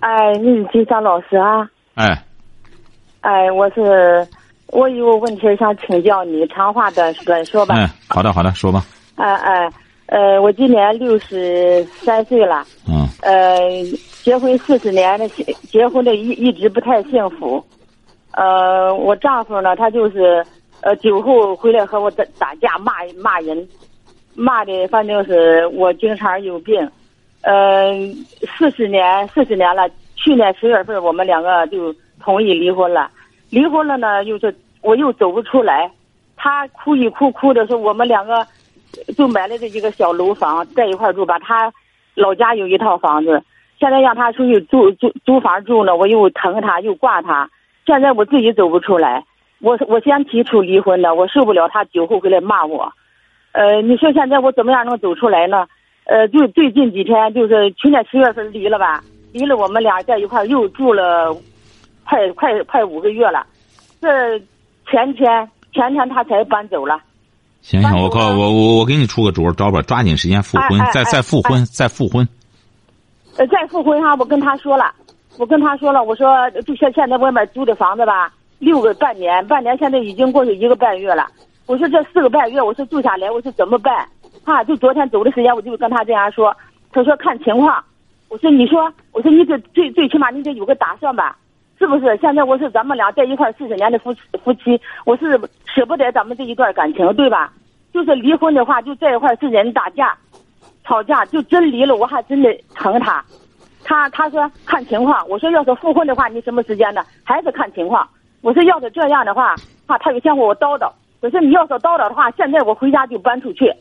哎，你是金山老师啊？哎，哎，我是，我有个问题想请教你，长话短短说吧。嗯，好的，好的，说吧。哎哎，呃，我今年六十三岁了。嗯。呃，结婚四十年的，结婚的一一直不太幸福。呃，我丈夫呢，他就是呃酒后回来和我打打架，骂骂人，骂的反正是我经常有病。嗯，四十年，四十年了。去年十月份，我们两个就同意离婚了。离婚了呢，又是我又走不出来。他哭一哭，哭的时候，我们两个就买了这一个小楼房，在一块住吧。他老家有一套房子，现在让他出去租租租房住呢，我又疼他，又挂他。现在我自己走不出来。我我先提出离婚的，我受不了他酒后回来骂我。呃，你说现在我怎么样能走出来呢？呃，就最近几天，就是去年十月份离了吧，离了，我们俩在一块又住了，快快快五个月了。这前天前天他才搬走了。行行，我告我我我给你出个主招吧，抓紧时间复婚，再再复婚，再复婚。呃，再复婚哈，我跟他说了，我跟他说了，我说就现现在外面租的房子吧，六个半年，半年现在已经过去一个半月了。我说这四个半月，我说住下来，我说怎么办？啊，就昨天走的时间，我就跟他这样说。他说看情况。我说你说，我说你这最最起码你得有个打算吧，是不是？现在我是咱们俩在一块四十年的夫夫妻，我是舍不得咱们这一段感情，对吧？就是离婚的话，就在一块是人打架、吵架，就真离了，我还真的疼他。他他说看情况。我说要是复婚的话，你什么时间呢？还是看情况。我说要是这样的话，啊，他又嫌我叨叨。我说你要是叨叨的话，现在我回家就搬出去。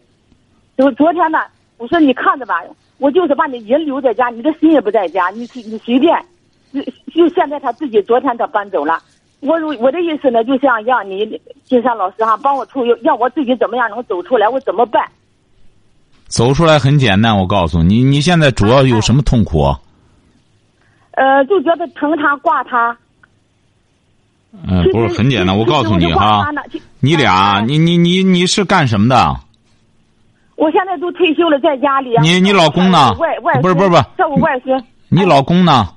就昨天呢，我说你看着吧，我就是把你人留在家，你的心也不在家，你你随便，就就现在他自己昨天他搬走了。我我的意思呢，就想让你金山老师哈帮我出，让我自己怎么样能走出来，我怎么办？走出来很简单，我告诉你，你现在主要有什么痛苦？呃，就觉得疼他挂他。嗯，不是很简单，我告诉你哈，你俩，你你你你是干什么的？我现在都退休了，在家里。你你老公呢？外外不是不是不是，照顾外孙。你老公呢？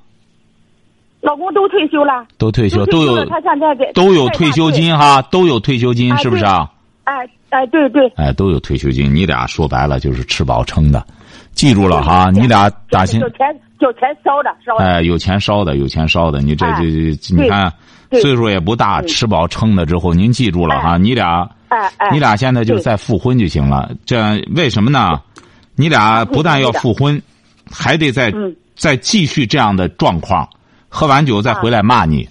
老公都退休了。都退休，都有。他现在给都有退休金哈，都有退休金，是不是啊？哎哎，对对。哎，都有退休金，你俩说白了就是吃饱撑的，记住了哈，你俩打心。有钱有钱烧的烧。哎，有钱烧的有钱烧的，你这这这，你看岁数也不大，吃饱撑的之后，您记住了哈，你俩。哎哎，你俩现在就再复婚就行了。这样为什么呢？你俩不但要复婚，还得再再继续这样的状况，喝完酒再回来骂你。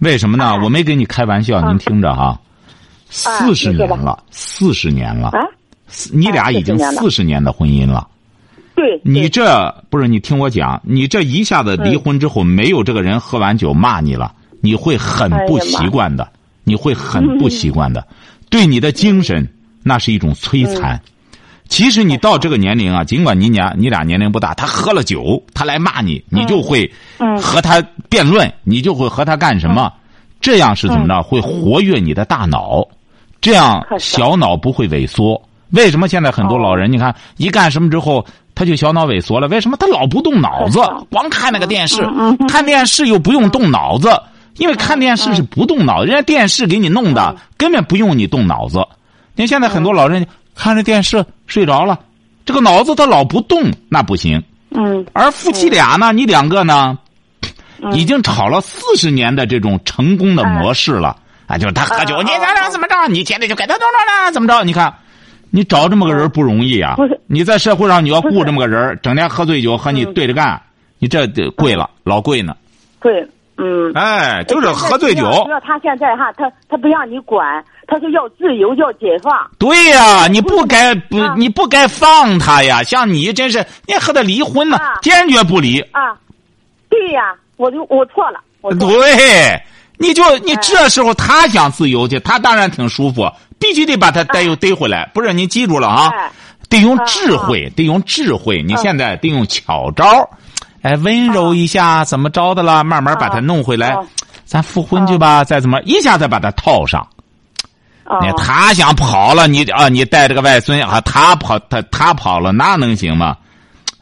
为什么呢？我没跟你开玩笑，您听着哈。四十年了，四十年了，你俩已经四十年的婚姻了。对，你这不是你听我讲，你这一下子离婚之后，没有这个人喝完酒骂你了，你会很不习惯的，你会很不习惯的。对你的精神，那是一种摧残。其实你到这个年龄啊，尽管你俩你俩年龄不大，他喝了酒，他来骂你，你就会和他辩论，你就会和他干什么？这样是怎么着？会活跃你的大脑，这样小脑不会萎缩。为什么现在很多老人，你看一干什么之后，他就小脑萎缩了？为什么他老不动脑子，光看那个电视？看电视又不用动脑子。因为看电视是不动脑，人家电视给你弄的根本不用你动脑子。你现在很多老人看着电视睡着了，这个脑子他老不动，那不行。嗯。而夫妻俩呢，你两个呢，已经吵了四十年的这种成功的模式了。啊，就是他喝酒，你咱俩怎么着？你天天就给他怎么着呢？怎么着？你看，你找这么个人不容易啊。你在社会上你要雇这么个人，整天喝醉酒和你对着干，你这贵了，老贵呢。贵。嗯，哎，就是喝醉酒。主要他现在哈，他他不让你管，他说要自由，要解放。对呀，你不该不，你不该放他呀！像你真是，你和他离婚呢，坚决不离。啊，对呀，我就我错了对，你就你这时候他想自由去，他当然挺舒服，必须得把他逮又逮回来。不是，你记住了啊，哎得用智慧，得用智慧。你现在得用巧招，哎，温柔一下，怎么着的了？慢慢把他弄回来啊，咱复婚去吧，再怎么一下再把他套上。哦你他想跑了，你啊，你带着个外孙啊，他跑他他跑了，那能行吗？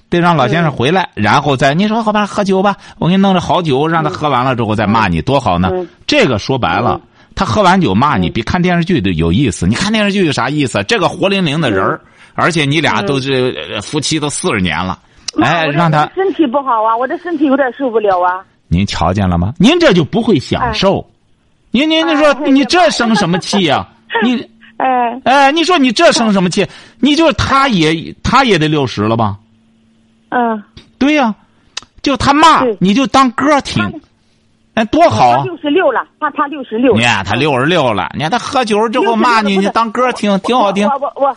得让老先生回来，然后再你说好吧，喝酒吧，我给你弄着好酒，让他喝完了之后再骂你，多好呢。嗯这个说白了，他喝完酒骂你，比看电视剧都有意思。你看电视剧有啥意思？这个活灵灵的人儿，而且你俩都是呃夫妻都四十年了，哎，让他身体不好啊，我的身体有点受不了啊。您瞧见了吗？您这就不会享受。您您你说哎你这生什么气呀、你 哎，哎，你说你这生什么气？你就是他也他也得六十了吧？嗯，对呀、就他骂你就当歌听，哎，多好啊！他六十六了，他他六十六。你看他六十六了，你看他喝酒之后骂你，你当歌听，挺好听。我我我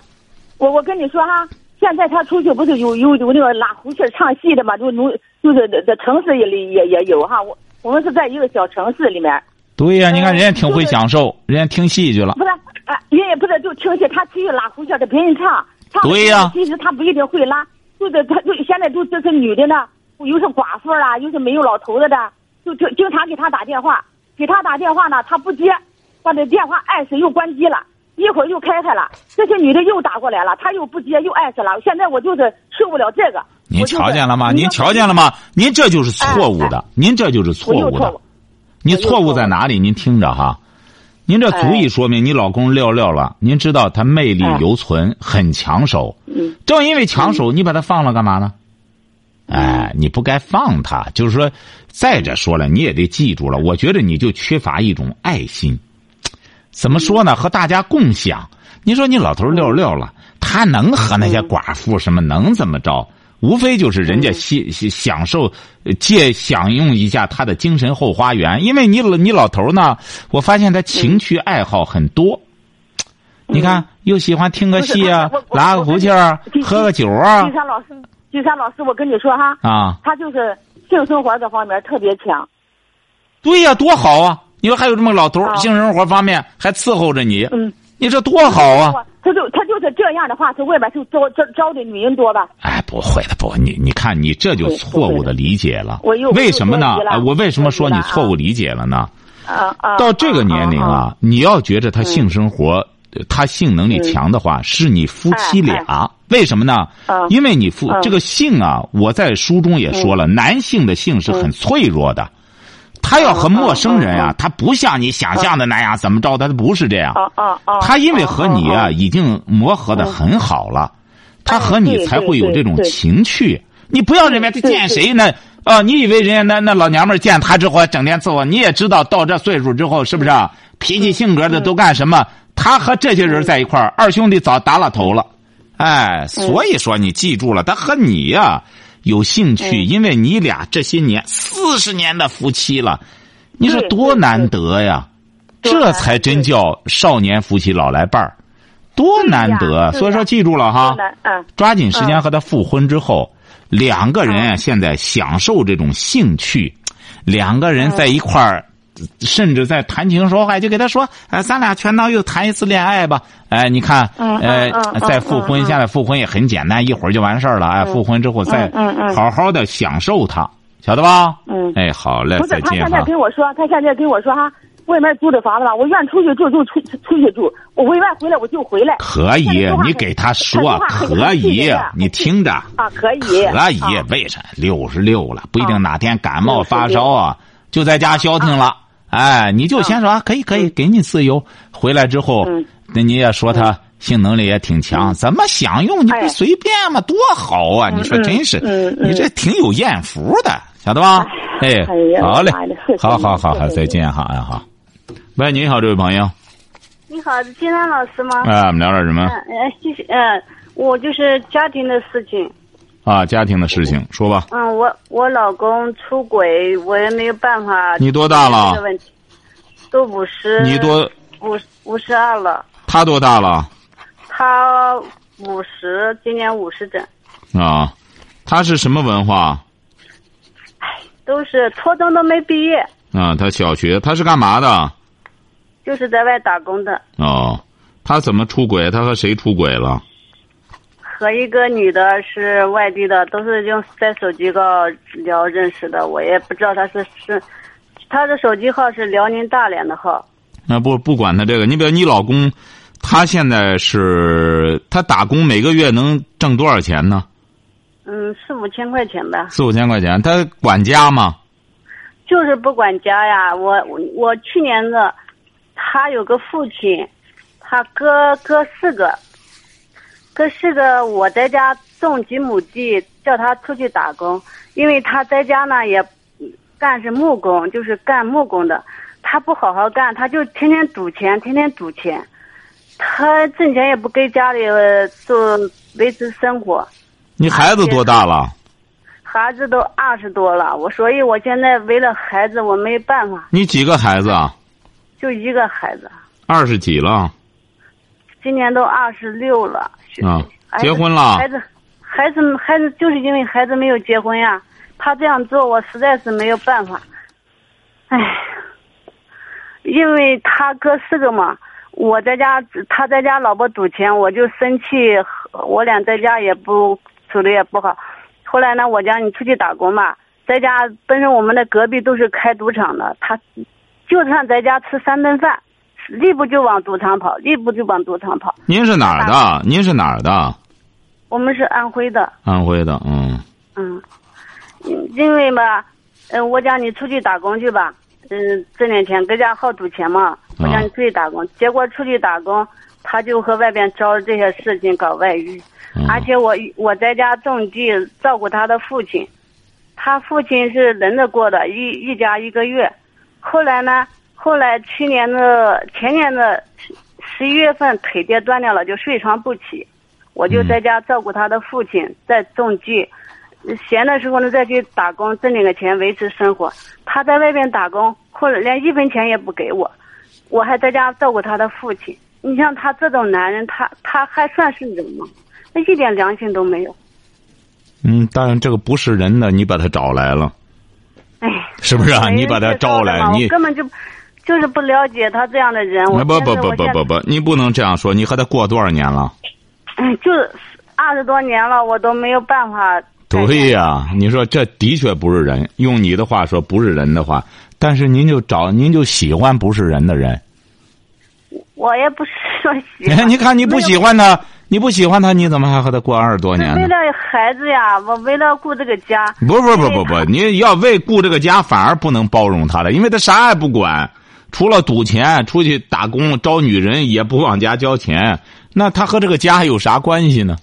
我我跟你说哈，现在他出去不是有有有那个拉胡琴唱戏的嘛？就农就是在在城市里也也有哈。我我们是在一个小城市里面，对呀、你看嗯人家挺会就是享受，人家听戏去了。不是啊，人也不是就听戏，他去拉胡琴给，别人唱，唱对呀其实他不一定会拉，就是他就现在就这是女的呢，又是寡妇啦，又是没有老头子的，就就经常给他打电话，给他打电话呢，他不接，把这电话按死又关机了。一会儿又开开了，这些女的又打过来了，他又不接，又按死了。现在我就是受不了这个。您瞧见了吗？您瞧见了吗？您这就是错误的，您这就是错误的我又错误。你错误在哪里？您听着哈，您这足以说明你老公撂撂了。您知道他魅力犹存，很抢手。嗯正因为抢手，你把他放了干嘛呢？哎，你不该放他。就是说，再者说了，你也得记住了。我觉得你就缺乏一种爱心。怎么说呢？和大家共享。你说你老头撂撂了，他能和那些寡妇什么能怎么着？无非就是人家享享受呃借享用一下他的精神后花园。因为你你老头呢，我发现他情趣爱好很多。你看，又喜欢听个戏啊拉个胡琴儿，喝个酒啊金山老师，金山老师，我跟你说哈，啊！他就是性生活这方面特别强。对呀、多好啊！你说还有这么个老头性生活方面还伺候着你，嗯，你这多好啊！他就他就是这样的话，他外边就招招招的女人多吧？哎，不会的，不会，你你看，你这就错误的理解了我又。为什么呢我为什么说你错误理解了呢？啊啊！到这个年龄啊，啊，你要觉着他性生活，呃他性能力强的话，是你夫妻俩。为什么呢嗯？因为你夫嗯这个性啊，我在书中也说了，男性的性是很脆弱的。他要和陌生人啊，他不像你想象的那样怎么着，他不是这样。他因为和你啊嗯已经磨合的很好了，他和你才会有这种情趣。你不要认为他见谁呢？啊，你以为人家那那老娘们见他之后还整天伺候？你也知道到这岁数之后是不是啊？脾气性格的都干什么？他和这些人在一块儿，二兄弟早打了头了。哎，所以说你记住了，他和你呀、有兴趣，因为你俩这些年四十年的夫妻了，你说多难得呀！这才真叫少年夫妻老来伴儿，多难得！所以说，记住了哈抓紧时间和他复婚之后，两个人啊，现在享受这种兴趣，两个人在一块儿。甚至在谈情说爱，就给他说：“哎，咱俩全当又谈一次恋爱吧。”哎，你看，嗯呃再复婚，现在复婚也很简单，一会儿就完事儿了。哎，复婚之后再好好的享受它，晓得吧？嗯哎，好嘞不，是再见哈他现在。跟我说，他现在跟我说哈，外面租的房子吧，我愿出去住就出出去住，我我愿回来我就回来。可以你给他说可以，你听着。啊，可以，可以啊，为啥？六十六了，不一定啊哪天感冒发烧啊，就在家消停了。哎，你就先说啊，可以可以，给你自由。回来之后嗯，那你也说他性能力也挺强，怎么享用你不哎随便吗，多好啊！你说嗯真是你这挺有艳福的，晓得吧？哎好嘞好好好好，再见哈，哎好。喂，你好，这位朋友，你好，是金山老师吗？哎，我们聊点什么嗯呃，谢谢。嗯，我就是家庭的事情。啊？家庭的事情，说吧。嗯，我我老公出轨，我也没有办法。你多大了这个问题都五十。你多，五五十二了，他多大了？他五十，今年五十整。啊，他是什么文化？都是初中都没毕业，啊，他小学他是干嘛的？就是在外打工的，哦，他怎么出轨？他和谁出轨了？和一个女的是外地的，都是用在手机上聊认识的。我也不知道他是是，他的手机号是辽宁大连的号。那不不管他这个，你比如你老公，他现在是他打工，每个月能挣多少钱呢？嗯，四五千块钱吧。四五千块钱，他管家吗？就是不管家呀，我我我去年的，他有个父亲，他哥哥四个，哥四个，我在家种几亩地，叫他出去打工，因为他在家呢也干是木工，就是干木工的，他不好好干，他就天天赌钱，天天赌钱，他挣钱也不给家里做维持生活。你孩子多大了？孩子都二十多了，我所以我现在为了孩子，我没办法。你几个孩子啊？就一个孩子。二十几了？今年都二十六了。啊，结婚了？孩子，孩子，孩子，就是因为孩子没有结婚呀。他这样做，我实在是没有办法。唉，因为他哥四个嘛，我在家，他在家老婆赌钱，我就生气，我俩在家也不处的也不好。后来呢，我讲你出去打工吧，在家本身我们的隔壁都是开赌场的，他就算在家吃三顿饭，立不就往赌场跑，立不就往赌场跑。您是哪儿的？您是哪儿的？我们是安徽的。安徽的，嗯。嗯，因为嘛，嗯，我讲你出去打工去吧，嗯，挣点钱，搁家好赌钱嘛。我讲你出去打工，结果出去打工，他就和外边招这些事情搞外遇。而且我我在家种地照顾他的父亲，他父亲是轮着过的，一一家一个月。后来呢，后来去年的前年的十十一月份腿跌断掉了，就睡床不起。我就在家照顾他的父亲，在种地，闲的时候呢再去打工挣点个钱维持生活。他在外边打工，或者连一分钱也不给我，我还在家照顾他的父亲。你像他这种男人，他他还算是人吗？他一点良心都没有。嗯，当然这个不是人的，你把他找来了，哎，是不是啊？你把他招来，你根本就就是不了解他这样的人。我不不不不不不，你不能这样说。你和他过多少年了？嗯，就二十多年了，我都没有办法。对呀，你说这的确不是人。用你的话说，不是人的话，但是您就找，您就喜欢不是人的人。我也不是说喜欢。你看，你不喜欢他。你不喜欢他，你怎么还和他过二十多年呢？为了孩子呀，我为了顾这个家。不不不不不，你要为顾这个家，反而不能包容他了，因为他啥也不管，除了赌钱、出去打工、招女人，也不往家交钱。那他和这个家有啥关系呢？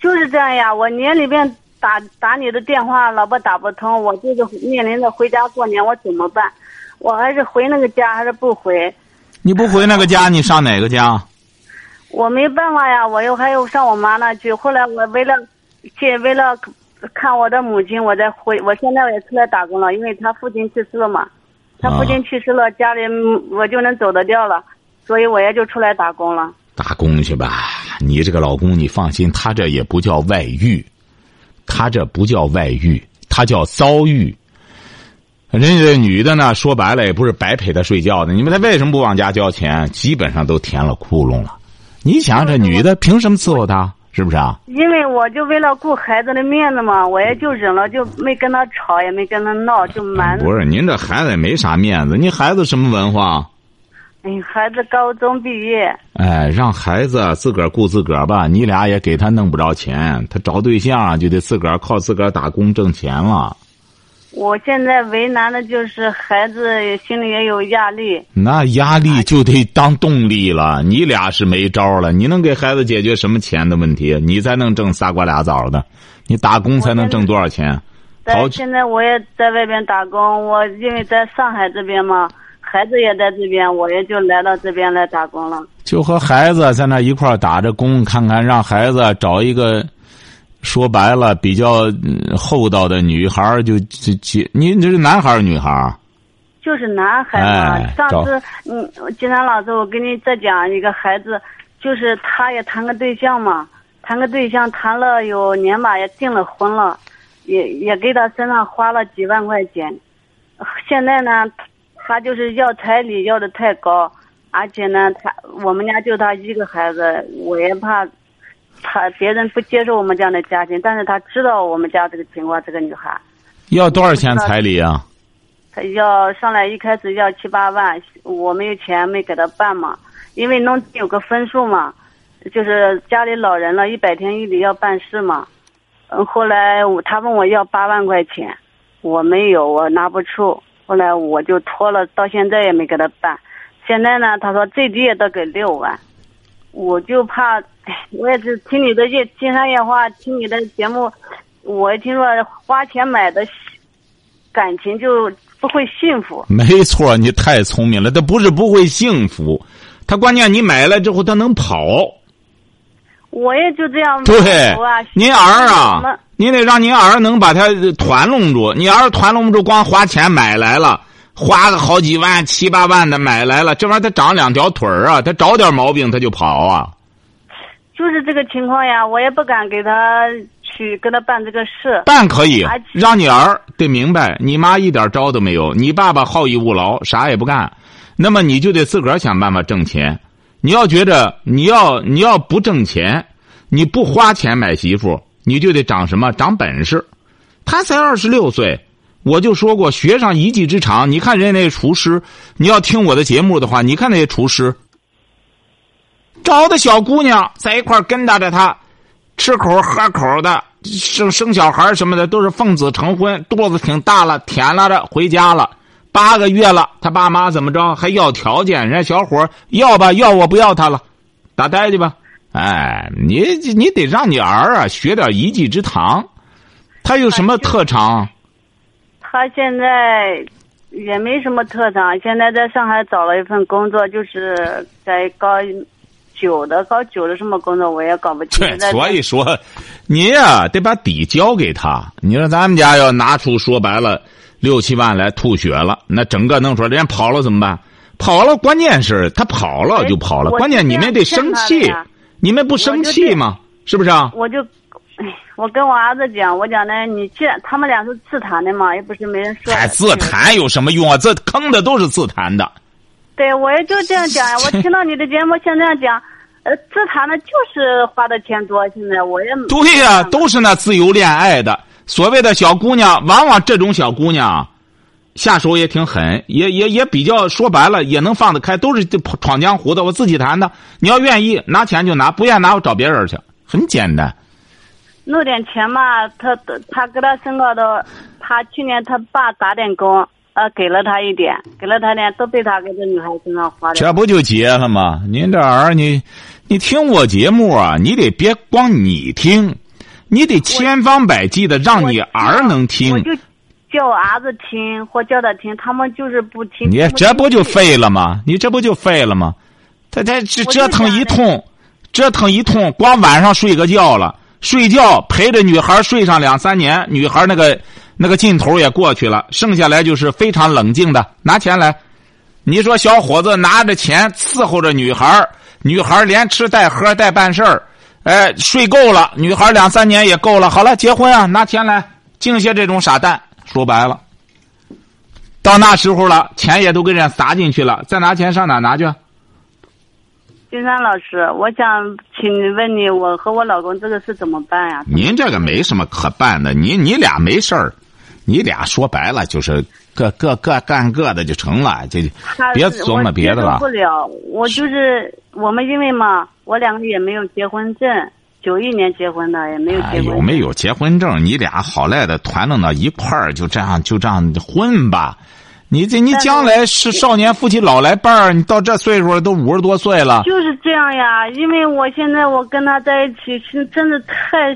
就是这样呀，我年里边打打你的电话，老婆打不通，我就是面临着回家过年，我怎么办？我还是回那个家，还是不回？你不回那个家，你上哪个家？我没办法呀，我又还要上我妈那去。后来我为了，去为了看我的母亲，我再回。我现在也出来打工了，因为他父亲去世了嘛。他父亲去世了，家里我就能走得掉了，所以我也就出来打工了。打工去吧，你这个老公你放心，他这也不叫外遇，他这不叫外遇，他叫遭遇。人家这女的呢，说白了也不是白陪他睡觉的。你们他为什么不往家交钱？基本上都填了窟窿了。你想这女的凭什么伺候他？是不是啊？因为我就为了顾孩子的面子嘛，我也就忍了，就没跟他吵，也没跟他闹，就瞒。不是您这孩子也没啥面子，您孩子什么文化？哎，孩子高中毕业。哎，让孩子自个儿顾自个儿吧，你俩也给他弄不着钱，他找对象就得自个儿靠自个儿打工挣钱了。我现在为难的就是孩子心里也有压力，那压力就得当动力了。你俩是没招了，你能给孩子解决什么钱的问题？你才能挣仨瓜俩枣的，你打工才能挣多少钱？但现在我也在外边打工，我因为在上海这边嘛，孩子也在这边，我也就来到这边来打工了。就和孩子在那一块打着工，看看让孩子找一个。说白了，比较厚道的女孩儿就就结。你这是男孩儿女孩儿就是男孩嘛。上次，嗯，金山老师，我跟你再讲一个孩子，就是他也谈个对象嘛，谈个对象谈了有年吧，也订了婚了。也也给他身上花了几万块钱。现在呢，他就是要彩礼要的太高，而且呢，他我们家就他一个孩子，我也怕他别人不接受我们这样的家庭。但是他知道我们家这个情况，这个女孩要多少钱彩礼啊？他要上来一开始要七八万，我没有钱没给他办嘛，因为农村有个分数嘛，就是家里老人了一百天一里要办事嘛。嗯，后来我他问我要八万块钱，我没有，我拿不出。后来我就拖了，到现在也没给他办。现在呢，他说最低也得给六万，我就怕，哎，我也是听你的夜金山夜话，听你的节目，我一听说花钱买的感情就不会幸福。没错，你太聪明了，他不是不会幸福，他关键你买了之后他能跑。我也就这样。对，您儿啊，您得让您儿能把他团拢住。你儿团拢不住，光花钱买来了，花个好几万、七八万的买来了，这玩意儿他长两条腿儿啊，他找点毛病他就跑啊。就是这个情况呀，我也不敢给他去跟他办这个事。办可以，让你儿得明白，你妈一点招都没有，你爸爸好逸恶劳，啥也不干，那么你就得自个儿想办法挣钱。你要觉着你要你要不挣钱，你不花钱买媳妇，你就得长什么长本事。他才二十六岁，我就说过学上一技之长。你看人家那厨师，你要听我的节目的话，你看那些厨师，找的小姑娘在一块跟搭着他，吃口喝口的，生生小孩什么的都是奉子成婚，肚子挺大了，甜了的回家了。八个月了，他爸妈怎么着还要条件？人家小伙要吧，要我不要他了，打呆去吧。哎，你你得让你儿啊学点一技之长。他有什么特长？他现在也没什么特长，现在在上海找了一份工作，就是在搞酒的，搞酒的什么工作我也搞不清。对，所以说，你呀得把底交给他。你说咱们家要拿出说白了。六七万来吐血了，那整个弄出来，人家跑了怎么办？跑了，关键是他跑了就跑了，关键你们得生气，你们不生气吗？是不是啊？我就，哎，我跟我儿子讲，我讲呢，你既然他们俩是自谈的嘛，又不是没人说。哎，自谈有什么用啊？这坑的都是自谈的。对，我也就这样讲呀。我 听到你的节目，像这样讲，呃，自谈的就是花的钱多。现在我也对呀，都是那自由恋爱的。所谓的小姑娘，往往这种小姑娘，下手也挺狠，也也也比较说白了，也能放得开，都是闯江湖的。我自己谈的，你要愿意拿钱就拿，不愿拿我找别人去，很简单。弄点钱嘛，他他给他身高的，他去年他爸打点工，呃，给了他一点，给了他点，都被他给这女孩身上花了。这不就结了吗？您这儿你，你听我节目啊，你得别光你听。你得千方百计的让你儿能听，我就叫我儿子听或叫他听，他们就是不听。你这不就废了吗？你这不就废了吗？他他这折腾一通，折腾一通，光晚上睡个觉了，睡觉陪着女孩睡上两三年，女孩那个那个劲头也过去了，剩下来就是非常冷静的拿钱来。你说小伙子拿着钱伺候着女孩，女孩连吃带喝带办事儿。哎，睡够了，女孩两三年也够了。好了，结婚啊，拿钱来，净些这种傻蛋。说白了，到那时候了，钱也都给人家撒进去了，再拿钱上哪拿去？金山老师，我想请问你，我和我老公这个事怎么办呀？您这个没什么可办的，你你俩没事儿，你俩说白了就是各各各干各的就成了，就别琢磨别的了。不了，我就是我们因为嘛。我两个也没有结婚证，九一年结婚的，也没有结婚。有没有结婚证？你俩好赖的团弄到一块儿，就这样就这样混吧。你这你将来是少年夫妻老来伴儿，你到这岁数都五十多岁了。就是这样呀，因为我现在我跟他在一起是真的太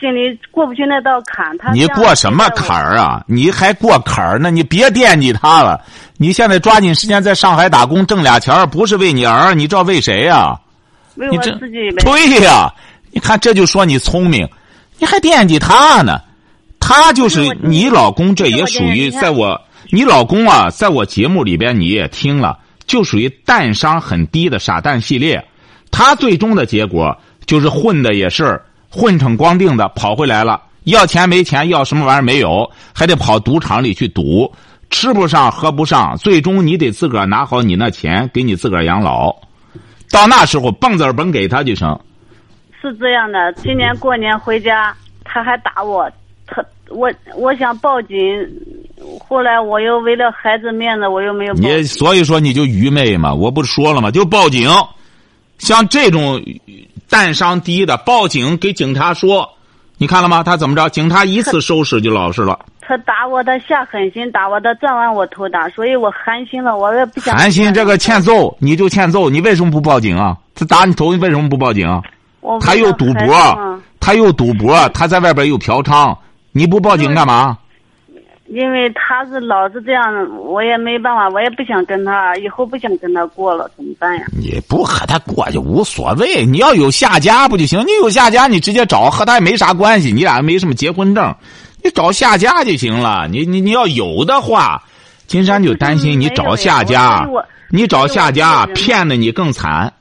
心里过不去那道坎。他你过什么坎儿啊？你还过坎儿？那你别惦记他了。你现在抓紧时间在上海打工挣俩钱儿，不是为你儿，你知道为谁呀？你这对呀，你看这就说你聪明，你还惦记他呢，他就是你老公，这也属于在我你老公啊，在我节目里边你也听了，就属于蛋商很低的傻蛋系列，他最终的结果就是混的也是混成光腚的跑回来了，要钱没钱，要什么玩意儿没有，还得跑赌场里去赌，吃不上喝不上，最终你得自个儿拿好你那钱，给你自个儿养老。到那时候蹦子甭给他就成。是这样的，今年过年回家，他还打我，他我我想报警，后来我又为了孩子面子，我又没有报警。你所以说你就愚昧嘛，我不是说了吗？就报警，像这种蛋伤低的，报警给警察说，你看了吗？他怎么着？警察一次收拾就老实了。他打我，他下狠心打我，他转完我头打，所以我寒心了，我也不想。寒心这个欠揍，你就欠揍，你为什么不报警啊？他打你头，你为什么不报警？我他又赌博，他又赌博，他在外边又嫖娼，你不报警干嘛？因为他是老是这样，我也没办法，我也不想跟他，以后不想跟他过了，怎么办呀？你不和他过就无所谓，你要有下家不就行？你有下家，你直接找，和他也没啥关系，你俩没什么结婚证，你找下家就行了。你你你要有的话，金山就担心你找下家，你找下家骗的你更惨。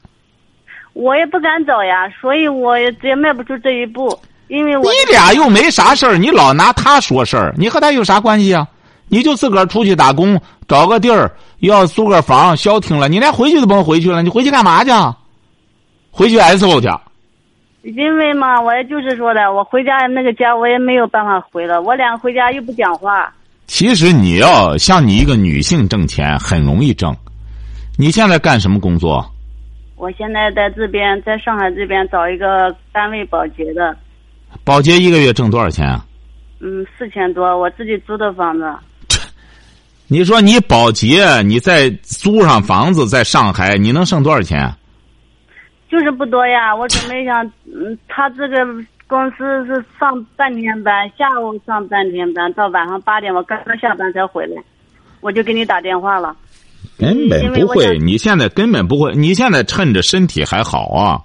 我也不敢找呀，所以我也也迈不出这一步。因为我你俩又没啥事儿，你老拿他说事儿，你和他有啥关系啊？你就自个儿出去打工，找个地儿，要租个房，消停了，你连回去都甭回去了，你回去干嘛去？回去挨揍去。因为嘛，我也就是说的，我回家那个家我也没有办法回了，我俩回家又不讲话。其实你要像你一个女性挣钱很容易挣，你现在干什么工作？我现在在这边，在上海这边找一个单位保洁的。保洁一个月挣多少钱啊？嗯，四千多，我自己租的房子。你说你保洁，你在租上房子，在上海，你能剩多少钱？就是不多呀，我准备想，嗯，他这个公司是上半天班，下午上半天班，到晚上八点，我刚刚下班才回来，我就给你打电话了。根本不会，你现在根本不会，你现在趁着身体还好啊，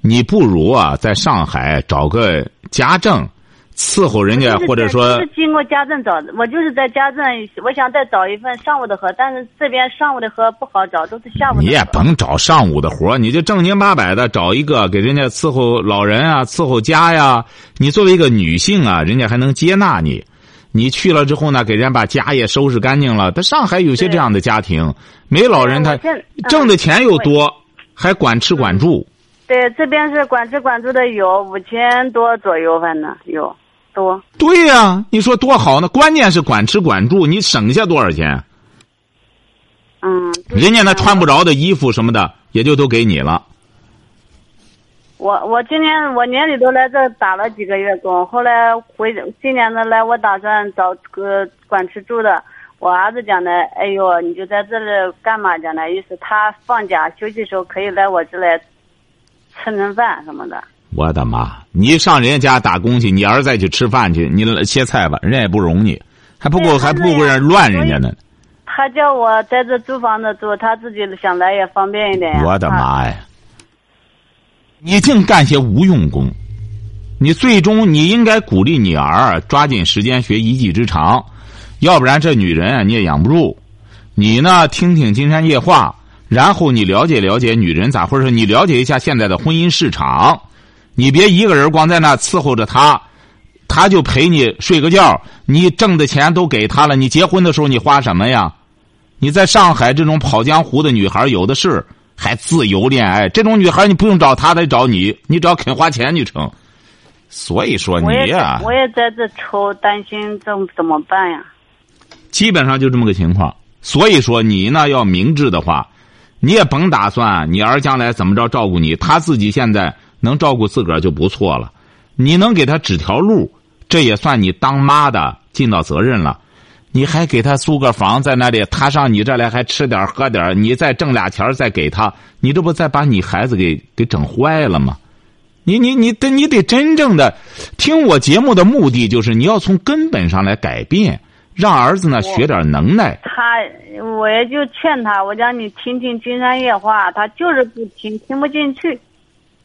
你不如啊，在上海找个家政，伺候人家，或者说是经过家政找的，我就是在家政，我想再找一份上午的活，但是这边上午的活不好找，都是下午。你也甭找上午的活，你就正经八百的找一个给人家伺候老人啊，伺候家呀。你作为一个女性啊，人家还能接纳你。你去了之后呢，给人家把家也收拾干净了。他上海有些这样的家庭，没老人，他挣的钱又多，还管吃管住。对，这边是管吃管住的有五千多左右，反正有多。对呀，你说多好呢！关键是管吃管住，你省下多少钱？嗯。人家那穿不着的衣服什么的，也就都给你了。我我今年我年里头来这打了几个月工，后来回今年的来，我打算找个管吃住的。我儿子讲的，哎呦，你就在这里干嘛讲的？意思他放假休息时候可以来我这来蹭蹭饭什么的。我的妈！你上人家家打工去，你儿子再去吃饭去，你切菜吧，人家也不容易，还不够还不够人乱人家呢。他叫我在这租房子住，他自己想来也方便一点。我的妈呀！你净干些无用功，你最终你应该鼓励你儿抓紧时间学一技之长，要不然这女人啊你也养不住。你呢听听《金山夜话》，然后你了解了解女人咋回事，你了解一下现在的婚姻市场。你别一个人光在那伺候着他，他就陪你睡个觉，你挣的钱都给他了，你结婚的时候你花什么呀？你在上海这种跑江湖的女孩有的是。还自由恋爱，这种女孩你不用找她，得找你，你只要肯花钱就成。所以说你呀，我也在这愁，担心这怎么办呀？基本上就这么个情况。所以说你呢，要明智的话，你也甭打算你儿将来怎么着照顾你，他自己现在能照顾自个儿就不错了。你能给他指条路，这也算你当妈的尽到责任了。你还给他租个房在那里，他上你这来还吃点喝点，你再挣俩钱再给他，你这不再把你孩子给给整坏了吗？你你你得你得真正的听我节目的目的就是你要从根本上来改变，让儿子呢学点能耐。他我也就劝他，我讲你听听《金山夜话》，他就是不听，听不进去。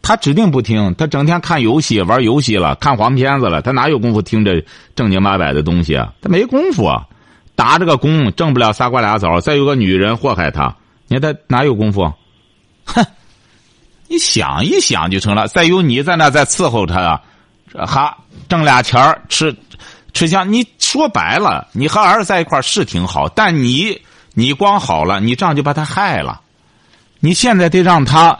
他指定不听，他整天看游戏、玩游戏了，看黄片子了，他哪有功夫听这正经八百的东西啊？他没功夫啊。打这个工挣不了仨瓜俩枣，再有个女人祸害他，你看他哪有功夫？哼！你想一想就成了。再有你在那再伺候他啊，哈挣俩钱儿吃吃香。你说白了，你和儿子在一块是挺好，但你你光好了，你这样就把他害了。你现在得让他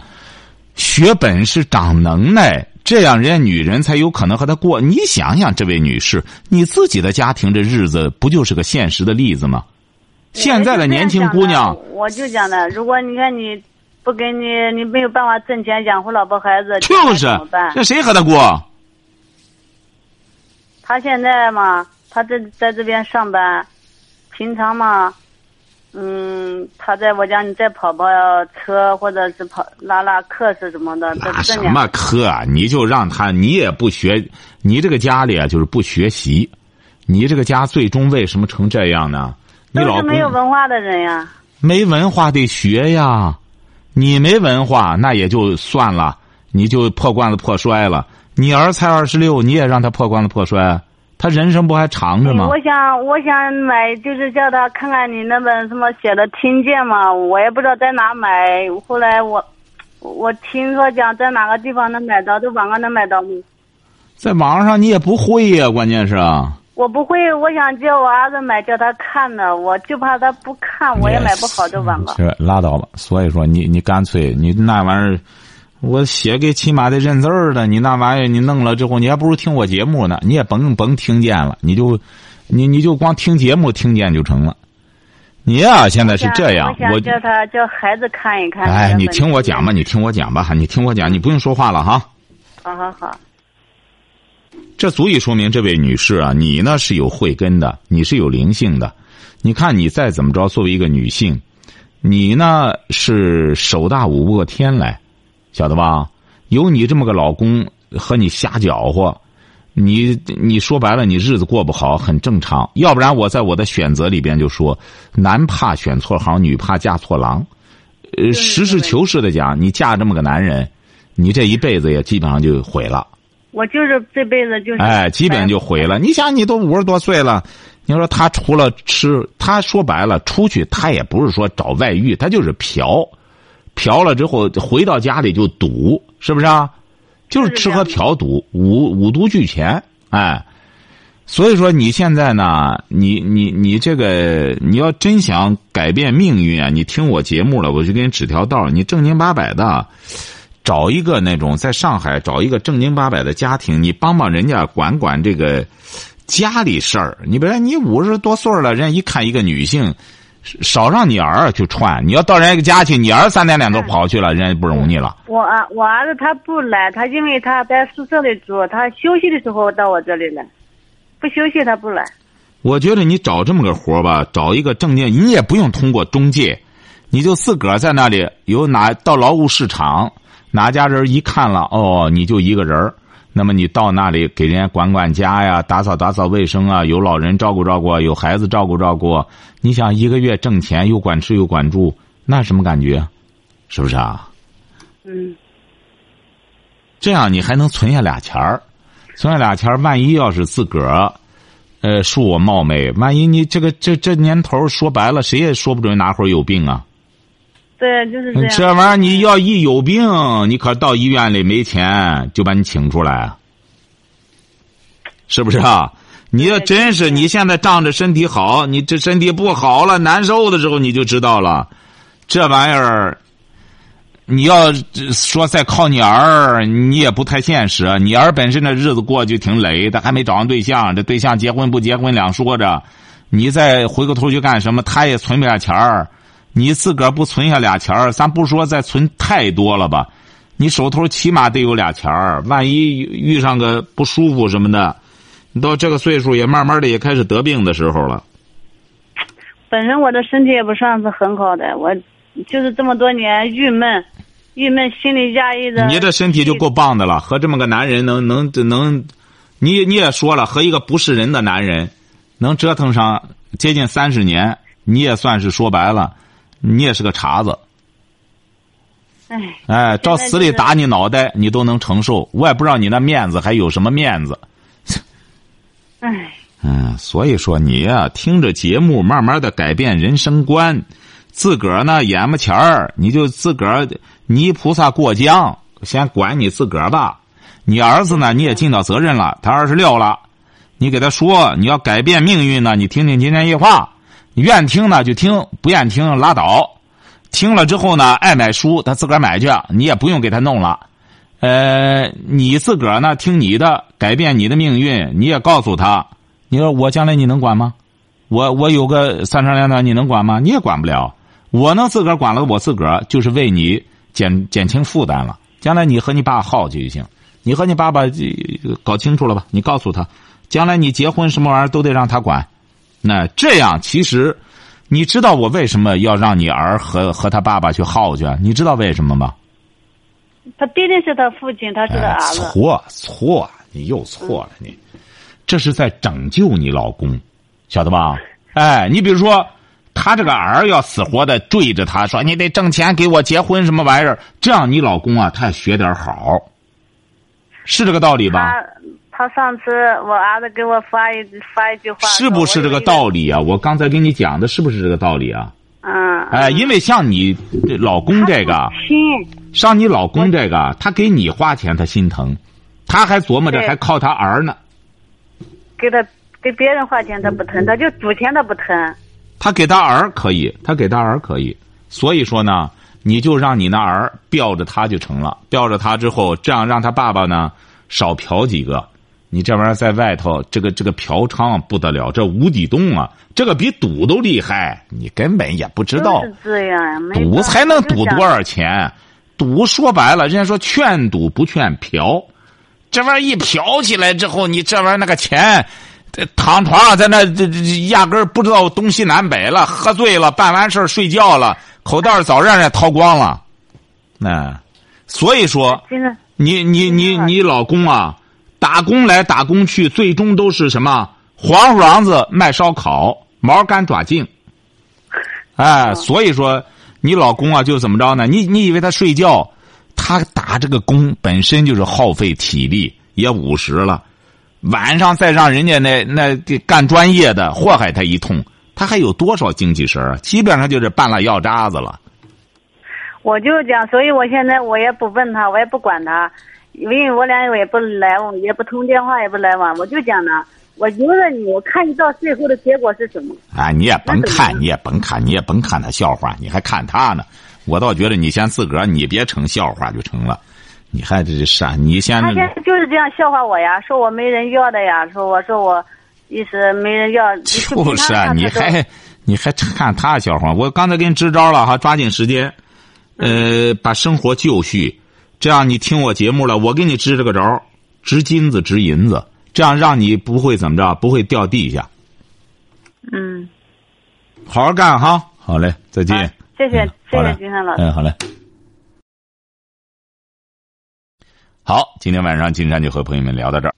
学本事、长能耐，这样人家女人才有可能和他过。你想想，这位女士，你自己的家庭这日子不就是个现实的例子吗？现在的年轻姑娘，我就讲的，如果你看你不给你，你没有办法挣钱养活老婆孩子，就是这？谁和他过？他现在嘛，他在在这边上班，平常嘛，嗯，他在我家你再跑跑车，或者是跑拉拉客是什么的，这这两那什么课啊？你就让他，你也不学，你这个家里啊，就是不学习。你这个家最终为什么成这样呢？你老是没有文化的人呀。没文化得学呀，你没文化那也就算了，你就破罐子破摔了。你儿才二十六，你也让他破罐子破摔，他人生不还长着吗？我想，我想买，就是叫他看看你那本什么写的听见嘛，我也不知道在哪买。后来我，我听说讲在哪个地方能买到，在网上能买到吗？在网上你也不会呀，关键是啊。我不会，我想叫我儿子买，叫他看呢，我就怕他不看，我也买不好这网了。是拉倒吧，所以说你你干脆你那玩意儿，我写给起码得认字儿的，你那玩意儿你弄了之后，你还不如听我节目呢，你也甭甭听见了，你就你你就光听节目听见就成了。你呀、现在是这样，我叫他叫孩子看一看。哎，你听我讲吧，你听我讲吧，你听我讲，你不用说话了哈。好好好。这足以说明这位女士啊，你呢是有慧根的，你是有灵性的。你看你再怎么着，作为一个女性，你呢是手大舞不过天来，晓得吧？有你这么个老公和你瞎搅和，你你说白了，你日子过不好很正常。要不然我在我的选择里边就说，男怕选错行，女怕嫁错郎。呃，实事求是的讲，你嫁这么个男人，你这一辈子也基本上就毁了。我就是这辈子就是哎，基本就毁了。你想，你都五十多岁了，你说他除了吃，他说白了出去，他也不是说找外遇，他就是嫖，嫖了之后回到家里就赌，是不是啊？就是吃喝嫖赌，五五毒俱全，哎。所以说你现在呢，你你你这个，你要真想改变命运啊，你听我节目了，我就给你指条道你正经八百的。找一个那种在上海找一个正经八百的家庭，你帮帮人家管管这个家里事儿。你比如说，你五十多岁了，人家一看一个女性，少让你儿去串。你要到人家个家去，你儿三天两头跑去了，人家不容易了。我儿我儿子他不来，他因为他在宿舍里住，他休息的时候到我这里来，不休息他不来。我觉得你找这么个活吧，找一个证件，你也不用通过中介，你就自个儿在那里有哪到劳务市场。哪家人一看了哦，你就一个人那么你到那里给人家管管家呀，打扫打扫卫生啊，有老人照顾照顾，有孩子照顾照顾。你想一个月挣钱又管吃又管住，那什么感觉？是不是啊？嗯。这样你还能存下俩钱儿，存下俩钱儿，万一要是自个儿，呃，恕我冒昧，万一你这个这这年头说白了，谁也说不准哪会儿有病啊。对，就是这样。这玩意儿你要一有病，你可到医院里没钱，就把你请出来，是不是啊？你要真是你现在仗着身体好，你这身体不好了，难受的时候你就知道了。这玩意儿，你要说再靠你儿，你也不太现实。你儿本身的日子过就挺累，他还没找上对象，这对象结婚不结婚两说着。你再回过头去干什么？他也存不下钱儿。你自个儿不存下俩钱儿，咱不说再存太多了吧，你手头起码得有俩钱儿。万一遇上个不舒服什么的，你到这个岁数也慢慢的也开始得病的时候了。本身我的身体也不算是很好的，我就是这么多年郁闷，郁闷，心理压抑的。你这身体就够棒的了，和这么个男人能能能，你你也说了，和一个不是人的男人能折腾上接近三十年，你也算是说白了。你也是个茬子，哎，哎，照死里打你脑袋，你都能承受。我也不知道你那面子还有什么面子。哎，嗯，所以说你呀，听着节目，慢慢的改变人生观。自个儿呢，眼巴前儿，你就自个儿泥菩萨过江，先管你自个儿吧。你儿子呢，你也尽到责任了，他二十六了，你给他说你要改变命运呢，你听听《今天夜话》，你愿听呢就听，不愿听拉倒。听了之后呢，爱买书他自个儿买去，你也不用给他弄了。呃，你自个儿呢听你的，改变你的命运，你也告诉他。你说我将来你能管吗？我我有个三长两短，你能管吗？你也管不了。我能自个儿管了，我自个儿就是为你减减轻负担了。将来你和你爸耗去就行，你和你爸爸搞清楚了吧？你告诉他，将来你结婚什么玩意儿都得让他管。那这样其实。你知道我为什么要让你儿和和他爸爸去耗去？你知道为什么吗？他毕竟是他父亲，他是他儿子。错错，你又错了，你这是在拯救你老公，晓得吧？哎，你比如说，他这个儿要死活的追着他说：“你得挣钱给我结婚什么玩意儿？”这样你老公啊，他也学点好，是这个道理吧？他上次我儿子给我发一发一句话，是不是这个道理啊？我刚才跟你讲的是不是这个道理啊？嗯。哎，因为像你老公这个，像你老公这个，他给你花钱他心疼，他还琢磨着还靠他儿呢。给他给别人花钱他不疼，他就赌钱他不疼。他给他儿可以，他给他儿可以，所以说呢，你就让你那儿吊着他就成了，吊着他之后，这样让他爸爸呢少嫖几个。你这玩意儿在外头，这个这个嫖娼不得了，这无底洞啊！这个比赌都厉害，你根本也不知道。是这样，赌才能赌多少钱？赌说白了，人家说劝赌不劝嫖，这玩意儿一嫖起来之后，你这玩意儿那个钱，躺床上在那这这压根儿不知道东西南北了，喝醉了，办完事儿睡觉了，口袋早让人掏光了。那所以说，你你你你老公啊。打工来打工去，最终都是什么黄鼠狼子卖烧烤，毛干爪净。哎，所以说你老公啊，就怎么着呢？你你以为他睡觉，他打这个工本身就是耗费体力，也五十了，晚上再让人家那那干专业的祸害他一通，他还有多少精气神儿？基本上就是半拉药渣子了。我就讲，所以我现在我也不问他，我也不管他。因为我俩也不来往，也不通电话，也不来往，我就讲呢，我由着你，我看你到最后的结果是什么。啊，你也甭看，你也甭看，你也甭看他笑话，你还看他呢。我倒觉得你先自个儿，你别成笑话就成了。你还这啥？你先。他现在就是这样笑话我呀，说我没人要的呀，说我说我意思没人要。就是啊，你还你还看他笑话？我刚才给你支招了哈，抓紧时间，呃，把生活就绪。这样，你听我节目了，我给你支这个招值金子，值银子，这样让你不会怎么着，不会掉地下。嗯，好好干哈，好嘞，再见。谢谢，谢谢金山老师。嗯，好嘞。好，今天晚上金山就和朋友们聊到这儿。